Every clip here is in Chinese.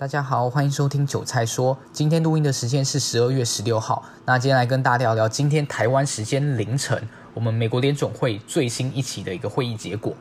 大家好，欢迎收听韭菜说。今天录音的时间是十二月十六号。那今天来跟大家聊聊今天台湾时间凌晨，我们美国联总会最新一期的一个会议结果。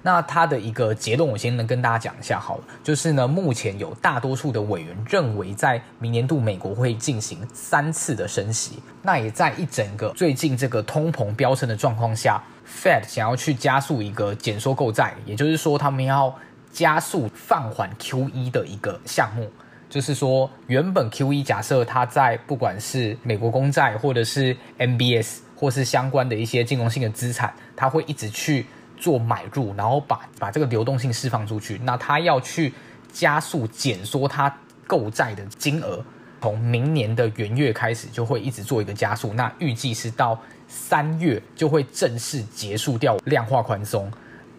那它的一个结论，我先能跟大家讲一下好了。就是呢，目前有大多数的委员认为，在明年度美国会进行三次的升息。那也在一整个最近这个通膨飙升的状况下，Fed 想要去加速一个减缩购债，也就是说，他们要。加速放缓 QE 的一个项目，就是说，原本 QE 假设它在不管是美国公债或者是 MBS 或是相关的一些金融性的资产，它会一直去做买入，然后把把这个流动性释放出去。那它要去加速减缩它购债的金额，从明年的元月开始就会一直做一个加速。那预计是到三月就会正式结束掉量化宽松。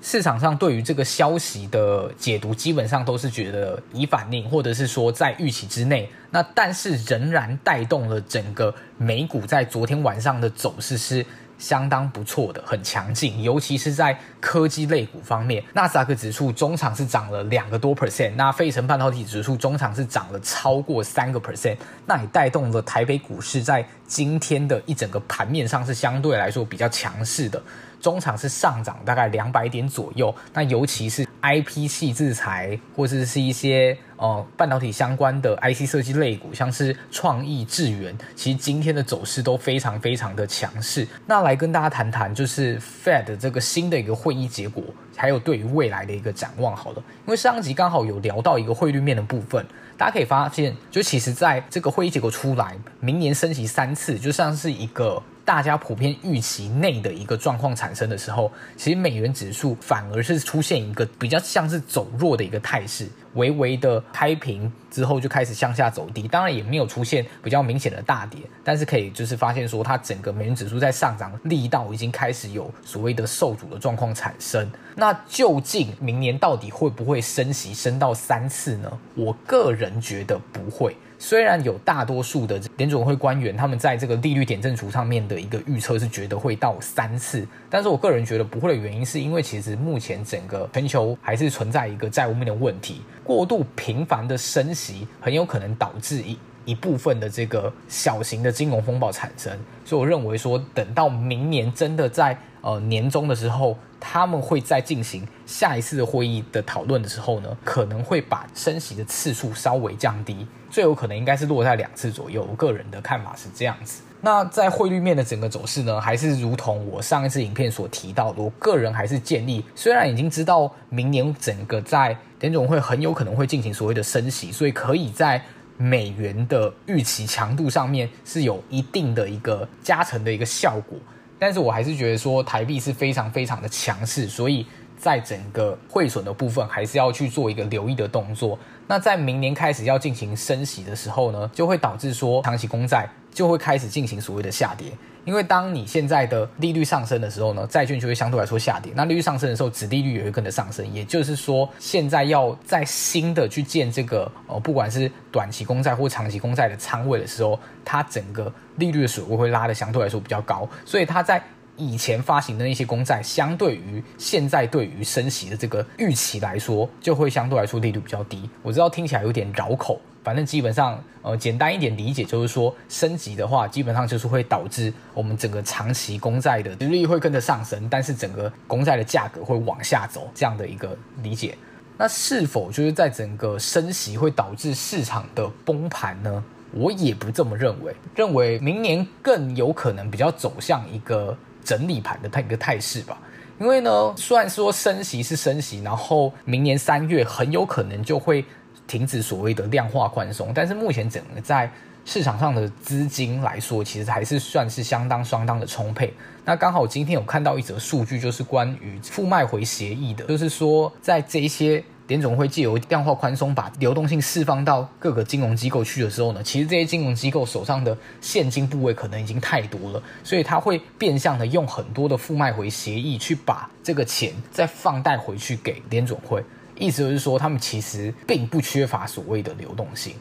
市场上对于这个消息的解读，基本上都是觉得已反应，或者是说在预期之内。那但是仍然带动了整个美股在昨天晚上的走势是相当不错的，很强劲。尤其是在科技类股方面，纳斯达克指数中场是涨了两个多 percent，那费城半导体指数中场是涨了超过三个 percent，那也带动了台北股市在今天的一整个盘面上是相对来说比较强势的。中场是上涨大概两百点左右，那尤其是 IP 系制材或者是一些呃半导体相关的 IC 设计类股，像是创意、智源，其实今天的走势都非常非常的强势。那来跟大家谈谈，就是 Fed 这个新的一个会议结果，还有对于未来的一个展望。好了，因为上集刚好有聊到一个汇率面的部分，大家可以发现，就其实在这个会议结果出来，明年升息三次，就像是一个。大家普遍预期内的一个状况产生的时候，其实美元指数反而是出现一个比较像是走弱的一个态势，微微的开平之后就开始向下走低，当然也没有出现比较明显的大跌，但是可以就是发现说，它整个美元指数在上涨力道已经开始有所谓的受阻的状况产生。那究竟明年到底会不会升息升到三次呢？我个人觉得不会。虽然有大多数的联准会官员，他们在这个利率点阵图上面的一个预测是觉得会到三次，但是我个人觉得不会的原因，是因为其实目前整个全球还是存在一个债务面的问题，过度频繁的升息很有可能导致一一部分的这个小型的金融风暴产生，所以我认为说，等到明年真的在呃年终的时候。他们会再进行下一次的会议的讨论的时候呢，可能会把升息的次数稍微降低，最有可能应该是落在两次左右。我个人的看法是这样子。那在汇率面的整个走势呢，还是如同我上一次影片所提到的，我个人还是建议，虽然已经知道明年整个在联总会很有可能会进行所谓的升息，所以可以在美元的预期强度上面是有一定的一个加成的一个效果。但是我还是觉得说台币是非常非常的强势，所以在整个汇损的部分还是要去做一个留意的动作。那在明年开始要进行升息的时候呢，就会导致说长期公债就会开始进行所谓的下跌。因为当你现在的利率上升的时候呢，债券就会相对来说下跌。那利率上升的时候，殖利率也会跟着上升。也就是说，现在要在新的去建这个呃，不管是短期公债或长期公债的仓位的时候，它整个利率的水位会拉得相对来说比较高。所以它在以前发行的那些公债，相对于现在对于升息的这个预期来说，就会相对来说利率比较低。我知道听起来有点绕口。反正基本上，呃，简单一点理解就是说，升息的话，基本上就是会导致我们整个长期公债的利率会跟着上升，但是整个公债的价格会往下走，这样的一个理解。那是否就是在整个升息会导致市场的崩盘呢？我也不这么认为，认为明年更有可能比较走向一个整理盘的它一个态势吧。因为呢，虽然说升息是升息，然后明年三月很有可能就会。停止所谓的量化宽松，但是目前整个在市场上的资金来说，其实还是算是相当相当的充沛。那刚好今天有看到一则数据，就是关于负卖回协议的，就是说在这一些联总会借由量化宽松把流动性释放到各个金融机构去的时候呢，其实这些金融机构手上的现金部位可能已经太多了，所以他会变相的用很多的负卖回协议去把这个钱再放贷回去给联总会。意思就是说，他们其实并不缺乏所谓的流动性，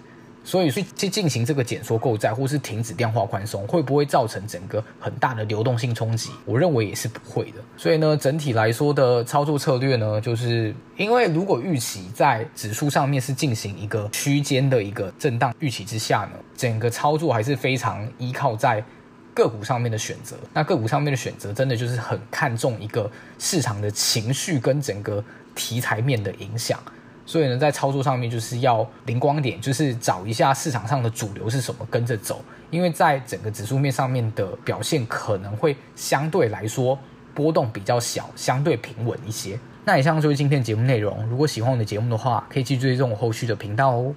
所以去去进行这个减缩购债，或是停止量化宽松，会不会造成整个很大的流动性冲击？我认为也是不会的。所以呢，整体来说的操作策略呢，就是因为如果预期在指数上面是进行一个区间的一个震荡预期之下呢，整个操作还是非常依靠在个股上面的选择。那个股上面的选择，真的就是很看重一个市场的情绪跟整个题材面的影响。所以呢，在操作上面就是要灵光点，就是找一下市场上的主流是什么，跟着走。因为在整个指数面上面的表现可能会相对来说波动比较小，相对平稳一些。那以上就是今天节目内容。如果喜欢我的节目的话，可以去追踪我后续的频道哦。